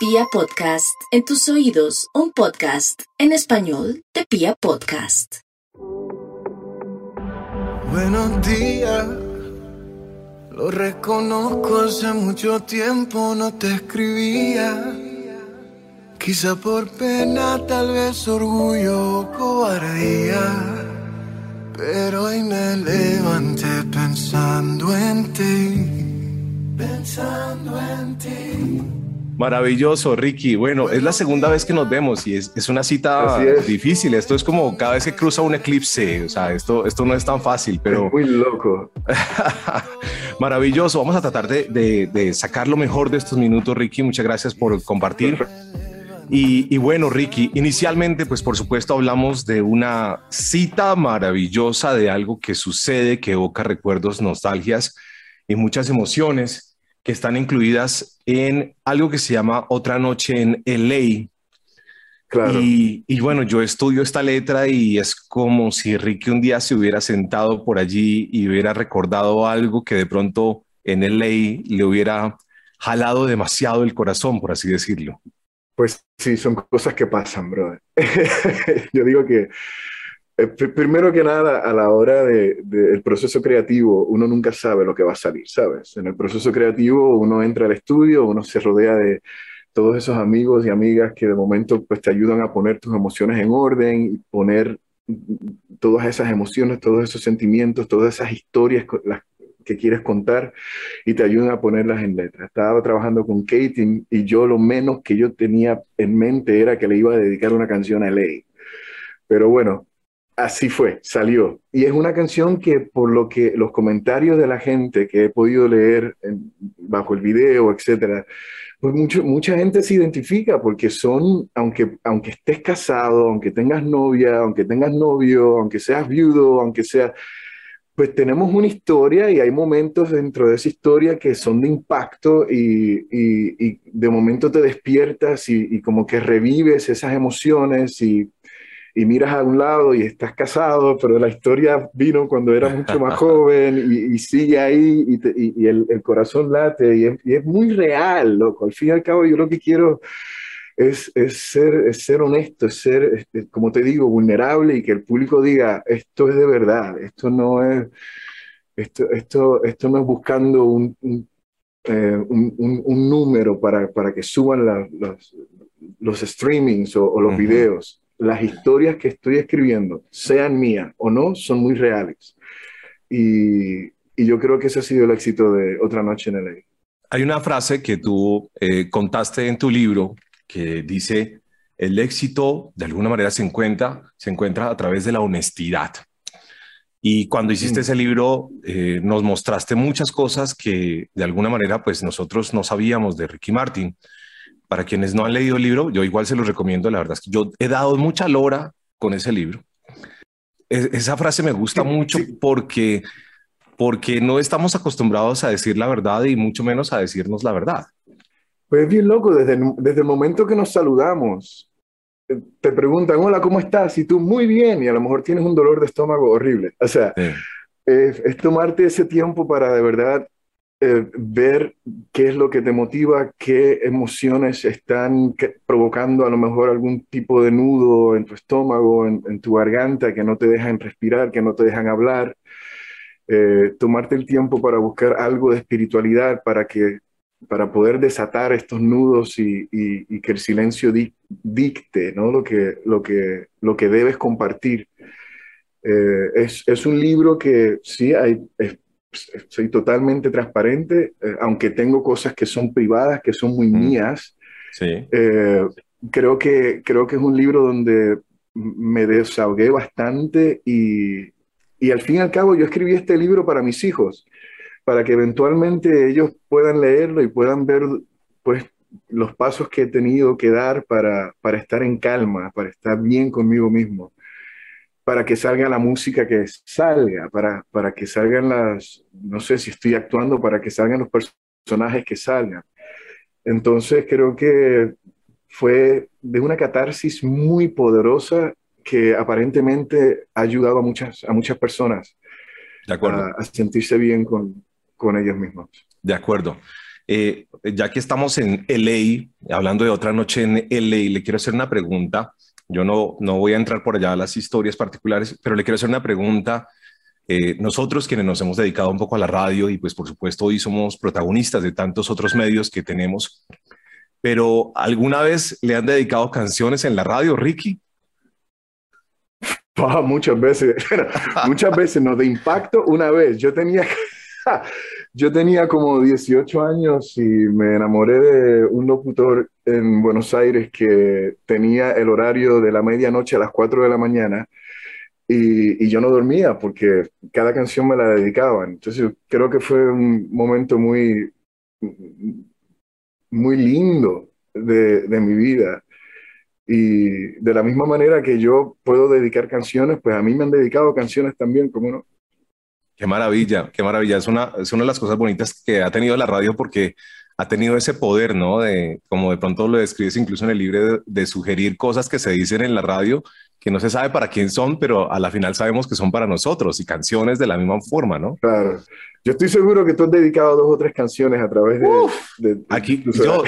Pia Podcast, en tus oídos, un podcast en español de Pia Podcast. Buenos días, lo reconozco, hace mucho tiempo no te escribía. Quizá por pena, tal vez orgullo o cobardía. Pero hoy me levanté pensando en ti, pensando en ti. Maravilloso, Ricky. Bueno, es la segunda vez que nos vemos y es, es una cita es. difícil. Esto es como cada vez que cruza un eclipse. O sea, esto, esto no es tan fácil, pero Muy loco. maravilloso. Vamos a tratar de, de- de sacar lo mejor de estos minutos, Ricky. Muchas gracias por compartir. Y, y bueno, Ricky, inicialmente, pues por supuesto hablamos de una cita maravillosa de algo que sucede, que evoca recuerdos, nostalgias y muchas emociones que están incluidas en algo que se llama Otra Noche en LA. Claro. Y, y bueno, yo estudio esta letra y es como si Ricky un día se hubiera sentado por allí y hubiera recordado algo que de pronto en LA le hubiera jalado demasiado el corazón, por así decirlo. Pues sí, son cosas que pasan, brother. Yo digo que, eh, pr- primero que nada, a la hora de- del proceso creativo, uno nunca sabe lo que va a salir, ¿sabes? En el proceso creativo, uno entra al estudio, uno se rodea de todos esos amigos y amigas que de momento pues, te ayudan a poner tus emociones en orden y poner todas esas emociones, todos esos sentimientos, todas esas historias las que quieres contar y te ayudan a ponerlas en letra. Estaba trabajando con Katie y yo lo menos que yo tenía en mente era que le iba a dedicar una canción a Ley. Pero bueno, así fue, salió. Y es una canción que por lo que los comentarios de la gente que he podido leer bajo el video, etcétera, pues mucho, mucha gente se identifica porque son, aunque, aunque estés casado, aunque tengas novia, aunque tengas novio, aunque seas viudo, aunque sea, pues tenemos una historia y hay momentos dentro de esa historia que son de impacto y, y- de momento te despiertas y como que revives esas emociones y, y miras a un lado y estás casado, pero la historia vino cuando era mucho más joven y, y sigue ahí y, te- y- y el, el corazón late y es, y es muy real, loco. Al fin y al cabo yo lo que quiero es, es ser, es ser honesto, es ser, este, como te digo, vulnerable y que el público diga, esto es de verdad, esto no es, esto, esto, esto no es buscando un, un, eh, un- un- un número para, para que suban la- los, los streamings o, o los videos. Las historias que estoy escribiendo, sean mías o no, son muy reales. Y, y yo creo que ese ha sido el éxito de Otra Noche en LA. Hay una frase que tú eh, contaste en tu libro que dice, el éxito de alguna manera se encuentra, se encuentra a través de la honestidad. Y cuando hiciste Mm. ese libro, eh, nos mostraste muchas cosas que de alguna manera pues nosotros no sabíamos de Ricky Martin. Para quienes no han leído el libro, yo igual se los recomiendo, la verdad es que yo he dado mucha lora con ese libro. Es- esa frase me gusta Sí, mucho sí. porque, porque no estamos acostumbrados a decir la verdad y mucho menos a decirnos la verdad. Pues es bien loco, desde el, desde el momento que nos saludamos, eh, te preguntan, hola, ¿cómo estás? Y tú, muy bien, y a lo mejor tienes un dolor de estómago horrible. O sea, Sí. es, es tomarte ese tiempo para de verdad eh, ver qué es lo que te motiva, qué emociones están provocando a lo mejor algún tipo de nudo en tu estómago, en, tu garganta, que no te dejan respirar, que no te dejan hablar. Eh, tomarte el tiempo para buscar algo de espiritualidad para que para poder desatar estos nudos y, que el silencio di- dicte ¿no? lo, que, lo, que, lo que debes compartir. Eh, es, es un libro que sí, hay, soy totalmente transparente, eh, aunque tengo cosas que son privadas, que son muy Mm. mías. Sí. Eh, creo que, creo que es un libro donde me desahogué bastante y, y al fin y al cabo yo escribí este libro para mis hijos, para que eventualmente ellos puedan leerlo y puedan ver pues los pasos que he tenido que dar para, para estar en calma, para estar bien conmigo mismo, para que salga la música que salga, para, para que salgan las, no sé si estoy actuando, para que salgan los personajes que salgan. Entonces creo que fue de una catarsis muy poderosa que aparentemente ha ayudado a muchas, a muchas personas De acuerdo. a, a sentirse bien con, con ellos mismos. De acuerdo. eh, ya que estamos en LA, hablando de otra noche en LA, le quiero hacer una pregunta. Yo no, no voy a entrar por allá a las historias particulares, pero le quiero hacer una pregunta. Eh, nosotros quienes nos hemos dedicado un poco a la radio y pues por supuesto hoy somos protagonistas de tantos otros medios que tenemos, pero ¿alguna vez le han dedicado canciones en la radio, Ricky? muchas veces, muchas veces, no, de impacto una vez. Yo tenía, yo tenía como 18 años y me enamoré de un locutor en Buenos Aires que tenía el horario de la medianoche a las 4 de la mañana y, y yo no dormía porque cada canción me la dedicaban. Entonces creo que fue un momento muy, muy lindo de, de mi vida. Y de la misma manera que yo puedo dedicar canciones, pues a mí me han dedicado canciones también, como no. Qué maravilla, qué maravilla. Es una, es una de las cosas bonitas que ha tenido la radio porque ha tenido ese poder, ¿no? De, como de pronto lo describes incluso en el libro, de, sugerir cosas que se dicen en la radio que no se sabe para quién son, pero a la final sabemos que son para nosotros y canciones de la misma forma, ¿no? Claro. Yo estoy seguro que tú has dedicado dos o tres canciones a través de... aquí yo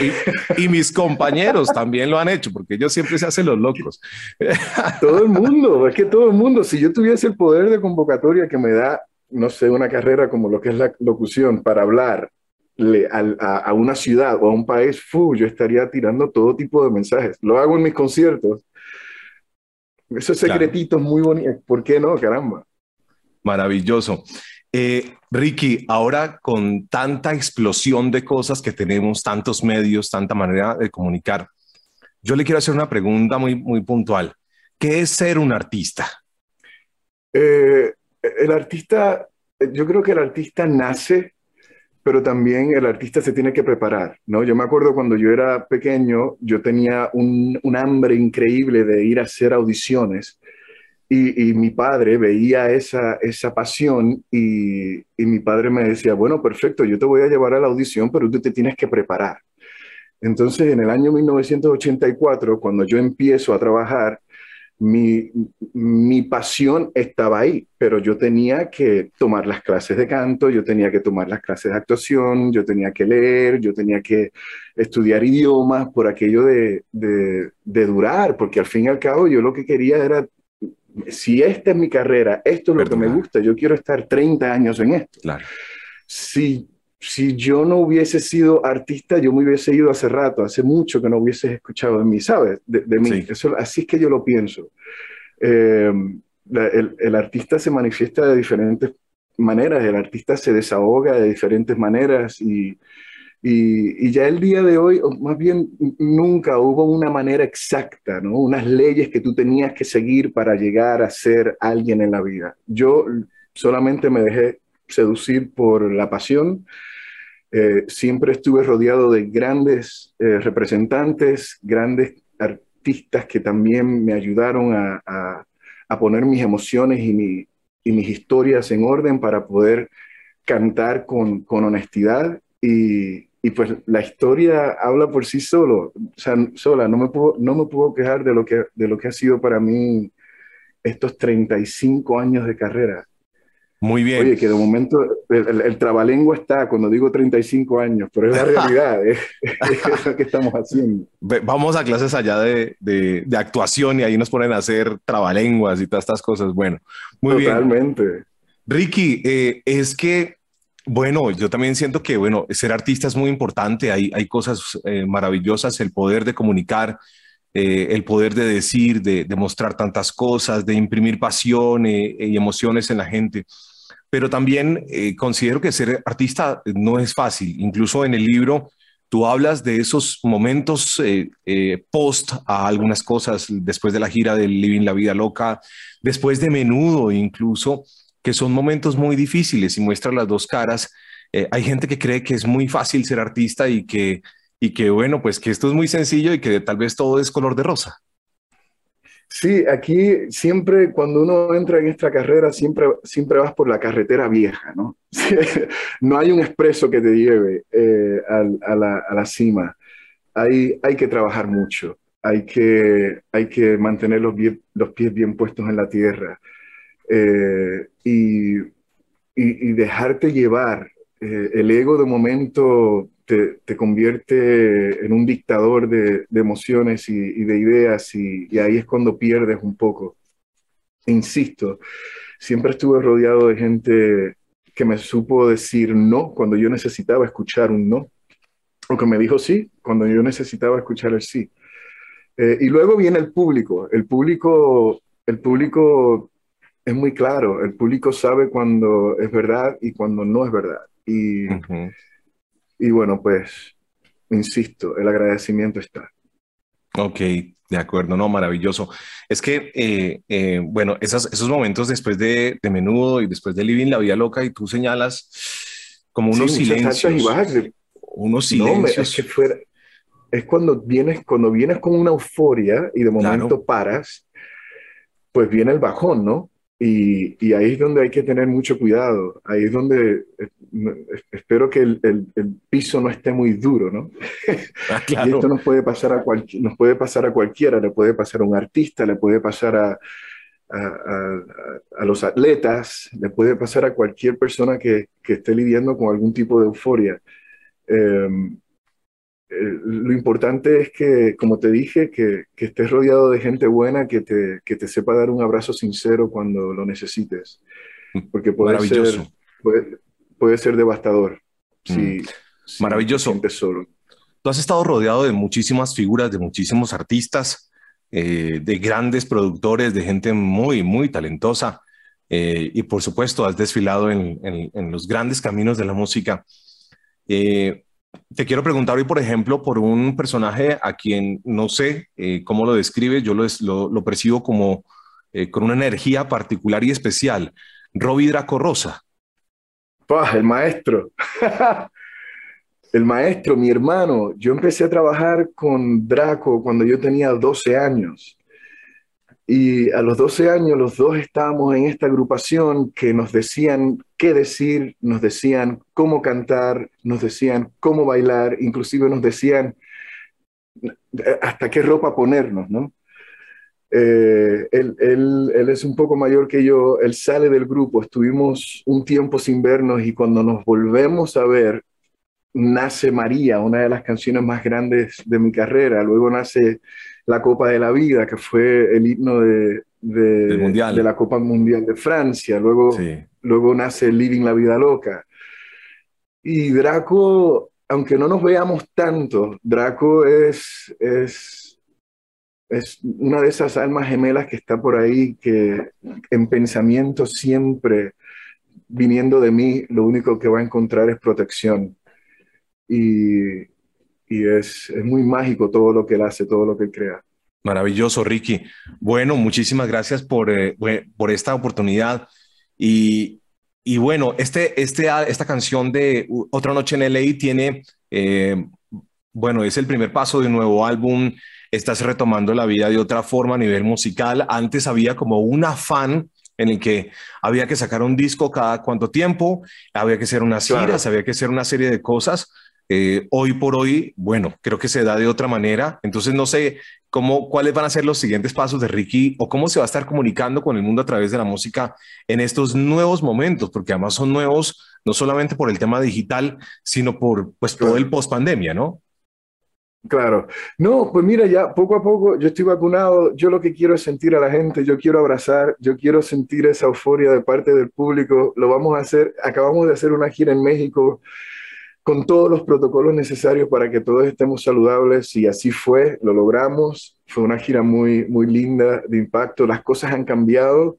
y, mis compañeros también lo han hecho, porque ellos siempre se hacen los locos. Todo el mundo, es que todo el mundo, si yo tuviese el poder de convocatoria que me da, no sé, una carrera como lo que es la locución para hablar a, a, una ciudad o a un país, fu, yo estaría tirando todo tipo de mensajes. Lo hago en mis conciertos. Esos secretitos muy bonitos. ¿Por qué no? Caramba. Maravilloso. Eh, Ricky, ahora con tanta explosión de cosas que tenemos, tantos medios, tanta manera de comunicar, yo le quiero hacer una pregunta muy, muy puntual. ¿Qué es ser un artista? Eh, el artista, yo creo que el artista nace, pero también el artista se tiene que preparar, ¿no? Yo me acuerdo cuando yo era pequeño, yo tenía un, hambre increíble de ir a hacer audiciones y, mi padre veía esa, esa pasión y, y, mi padre me decía, bueno, perfecto, yo te voy a llevar a la audición, pero tú te tienes que preparar. Entonces, en el año 1984, cuando yo empiezo a trabajar, mi, mi, pasión estaba ahí, pero yo tenía que tomar las clases de canto, yo tenía que tomar las clases de actuación, yo tenía que leer, yo tenía que estudiar idiomas por aquello de, de, de durar, porque al fin y al cabo yo lo que quería era si esta es mi carrera, esto es lo que me gusta, yo quiero estar 30 años en esto. Claro. Si, si yo no hubiese sido artista, yo me hubiese ido hace rato, hace mucho que no hubieses escuchado de mí, ¿sabes? De, mí. así es que yo lo pienso. Eh, el, el, artista se manifiesta de diferentes maneras, el artista se desahoga de diferentes maneras y y, ya el día de hoy, más bien nunca hubo una manera exacta, ¿no? Unas leyes que tú tenías que seguir para llegar a ser alguien en la vida. Yo solamente me dejé seducir por la pasión. Eh, siempre estuve rodeado de grandes eh, representantes, grandes artistas que también me ayudaron a, a, poner mis emociones y, mi, y, mis historias en orden para poder cantar con, con honestidad y, y pues la historia habla por sí solo, o sea, sola, no me puedo, no me puedo quejar de lo, que, de lo que ha sido para mí estos 35 años de carrera. Muy bien. Oye, que de momento el, el, trabalengua está cuando digo 35 años, pero es la realidad, es, lo que estamos haciendo. Vamos a clases allá de, de, de, actuación y ahí nos ponen a hacer trabalenguas y todas estas cosas. Bueno, muy bien. Totalmente. Ricky, eh, es que bueno, yo también siento que, bueno, ser artista es muy importante, hay, hay cosas eh, maravillosas, el poder de comunicar, eh, el poder de decir, de, mostrar tantas cosas, de imprimir pasión eh, y emociones en la gente. Pero también considero que ser artista no es fácil. Incluso en el libro tú hablas de esos momentos post a algunas cosas, después de la gira del Living la Vida Loca, después de menudo incluso que son momentos muy difíciles y muestran las dos caras. Eh, hay gente que cree que es muy fácil ser artista y que, y que, bueno, pues que esto es muy sencillo y que tal vez todo es color de rosa. Sí, aquí siempre cuando uno entra en esta carrera, siempre, siempre vas por la carretera vieja, ¿no? no hay un expreso que te lleve eh, a, la, a, la, cima. Hay, hay que trabajar mucho, hay que, hay que mantener los, los pies bien puestos en la tierra. Eh, y, y, dejarte llevar. Eh, el ego de momento te, convierte en un dictador de, emociones y, de ideas y, ahí es cuando pierdes un poco. Insisto, siempre estuve rodeado de gente que me supo decir no cuando yo necesitaba escuchar un no, o que me dijo sí cuando yo necesitaba escuchar el sí. Eh, y luego viene el público. El público, el público es muy claro. El público sabe cuando es verdad y cuando no es verdad. Y, y bueno, pues, insisto, el agradecimiento está. Ok, de acuerdo, no, maravilloso. Es que, eh, eh, bueno, esos momentos después de, de, Menudo y después de Living la Vida Loca y tú señalas como unos silencios. Y Unos silencios. es que fuera, es cuando vienes, cuando vienes con una euforia y de momento paras, pues viene el bajón, ¿no? Y, y, ahí es donde hay que tener mucho cuidado. Ahí es donde eh, espero que el, el, piso no esté muy duro, ¿no? Ah, y esto nos puede, pasar a nos puede pasar a cualquiera, le puede pasar a un artista, le puede pasar a, a, a, los atletas, le puede pasar a cualquier persona que, que esté lidiando con algún tipo de euforia. Eh, lo importante es que, como te dije, que, que, estés rodeado de gente buena que te, que te sepa dar un abrazo sincero cuando lo necesites. Porque puede, ser, puede, puede, ser devastador. Mm. Si, Maravilloso. solo. Tú has estado rodeado de muchísimas figuras, de muchísimos artistas, eh, de grandes productores, de gente muy, muy talentosa. Eh, y por supuesto, has desfilado en, en, en, los grandes caminos de la música. Eh, te quiero preguntar hoy, por ejemplo, por un personaje a quien no sé eh, cómo lo describe, yo lo, lo, percibo como eh, con una energía particular y especial. Robbie Draco Rosa. el maestro. el maestro, mi hermano. Yo empecé a trabajar con Draco cuando yo tenía 12 años. Y a los 12 años los dos estábamos en esta agrupación que nos decían qué decir, nos decían cómo cantar, nos decían cómo bailar, inclusive nos decían hasta qué ropa ponernos, ¿no? Eh, él, él, él, es un poco mayor que yo, él sale del grupo, estuvimos un tiempo sin vernos y cuando nos volvemos a ver, nace María, una de las canciones más grandes de mi carrera, luego nace La Copa de la Vida, que fue el himno de, de, de la Copa Mundial de Francia, luego, luego nace Living la Vida Loca. Y Draco, aunque no nos veamos tanto, Draco es, es, es una de esas almas gemelas que está por ahí, que en pensamiento siempre viniendo de mí, lo único que va a encontrar es protección. Y, y es, es muy mágico todo lo que él hace, todo lo que él crea. Maravilloso, Ricky. Bueno, muchísimas gracias por, eh, por esta oportunidad. Y, y, bueno, este, este, esta canción de Otra Noche en LA tiene, eh, bueno, es el primer paso de un nuevo álbum. Estás retomando la vida de otra forma a nivel musical. Antes había como un afán en el que había que sacar un disco cada cuánto tiempo, había que hacer unas giras, había que hacer una serie de cosas. Eh, hoy por hoy, bueno, creo que se da de otra manera. Entonces, no sé cómo, cuáles van a ser los siguientes pasos de Ricky o cómo se va a estar comunicando con el mundo a través de la música en estos nuevos momentos, porque además son nuevos no solamente por el tema digital, sino por pues todo el post pandemia, ¿no? Claro. No, pues mira, ya poco a poco yo estoy vacunado, yo lo que quiero es sentir a la gente, yo quiero abrazar, yo quiero sentir esa euforia de parte del público, lo vamos a hacer, acabamos de hacer una gira en México con todos los protocolos necesarios para que todos estemos saludables y así fue, lo logramos. Fue una gira muy, muy linda de impacto. Las cosas han cambiado,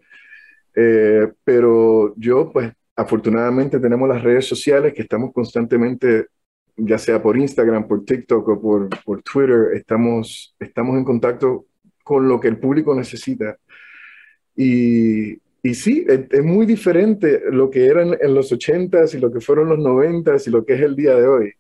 eh, pero yo, pues, afortunadamente tenemos las redes sociales que estamos constantemente, ya sea por Instagram, por TikTok o por, por Twitter, estamos, estamos en contacto con lo que el público necesita. Y, y sí, es, muy diferente lo que eran en los 80s y lo que fueron los 90s y lo que es el día de hoy.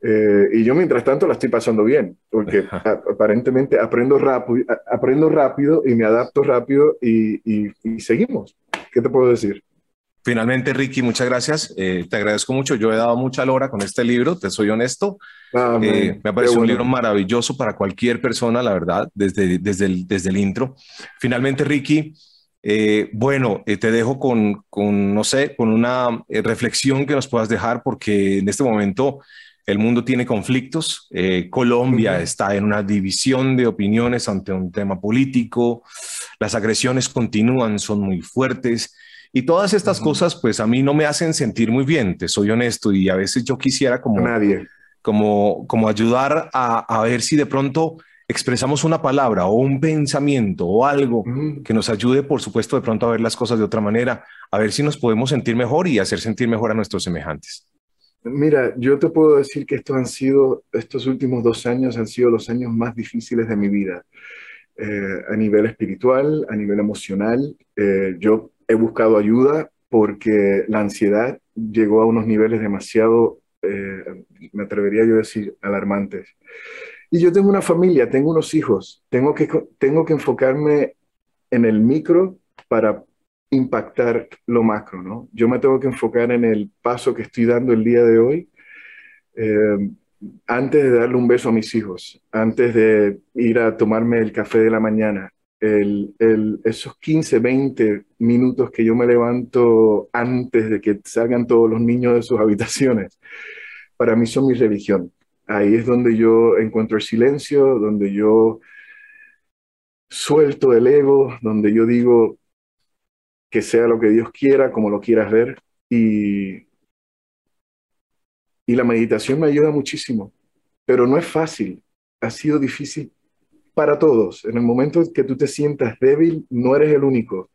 Eh, y yo mientras tanto la estoy pasando bien, porque aparentemente aprendo rápido, aprendo rápido y me adapto rápido y, y, seguimos. ¿Qué te puedo decir? Finalmente, Ricky, muchas gracias. Eh, te agradezco mucho. Yo he dado mucha lora con este libro, te soy honesto. Ah, eh, me ha parecido un libro maravilloso para cualquier persona, la verdad, desde, desde, el, desde el intro. Finalmente, Ricky, eh, bueno, eh, te dejo con, con, no sé, con una eh, reflexión que nos puedas dejar, porque en este momento el mundo tiene conflictos, eh, Colombia está en una división de opiniones ante un tema político, las agresiones continúan, son muy fuertes. Y todas estas cosas pues a mí no me hacen sentir muy bien, te soy honesto. Y a veces yo quisiera como, Nadie. como, como ayudar a, a ver si de pronto expresamos una palabra o un pensamiento o algo que nos ayude, por supuesto, de pronto a ver las cosas de otra manera, a ver si nos podemos sentir mejor y hacer sentir mejor a nuestros semejantes. Mira, yo te puedo decir que estos han sido, estos últimos dos años han sido los años más difíciles de mi vida. Eh, a nivel espiritual, a nivel emocional, eh, yo he buscado ayuda porque la ansiedad llegó a unos niveles demasiado, eh, me atrevería yo a decir, alarmantes. Y yo tengo una familia, tengo unos hijos, tengo que, tengo que enfocarme en el micro para impactar lo macro, ¿no? Yo me tengo que enfocar en el paso que estoy dando el día de hoy, eh, antes de darle un beso a mis hijos, antes de ir a tomarme el café de la mañana, el, el, esos 15, 20 minutos que yo me levanto antes de que salgan todos los niños de sus habitaciones, para mí son mi religión. Ahí es donde yo encuentro el silencio, donde yo suelto el ego, donde yo digo, que sea lo que Dios quiera, como lo quieras ver. Y, y la meditación me ayuda muchísimo, pero no es fácil, ha sido difícil para todos. En el momento que tú te sientas débil, no eres el único.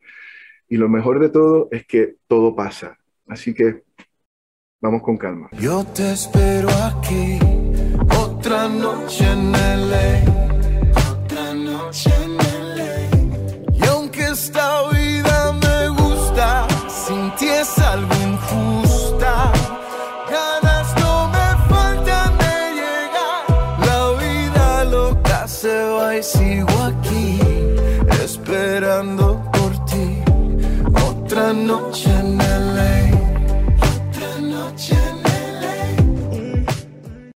Y lo mejor de todo es que todo pasa. Así que vamos con calma. Yo te espero aquí, otra noche en LA,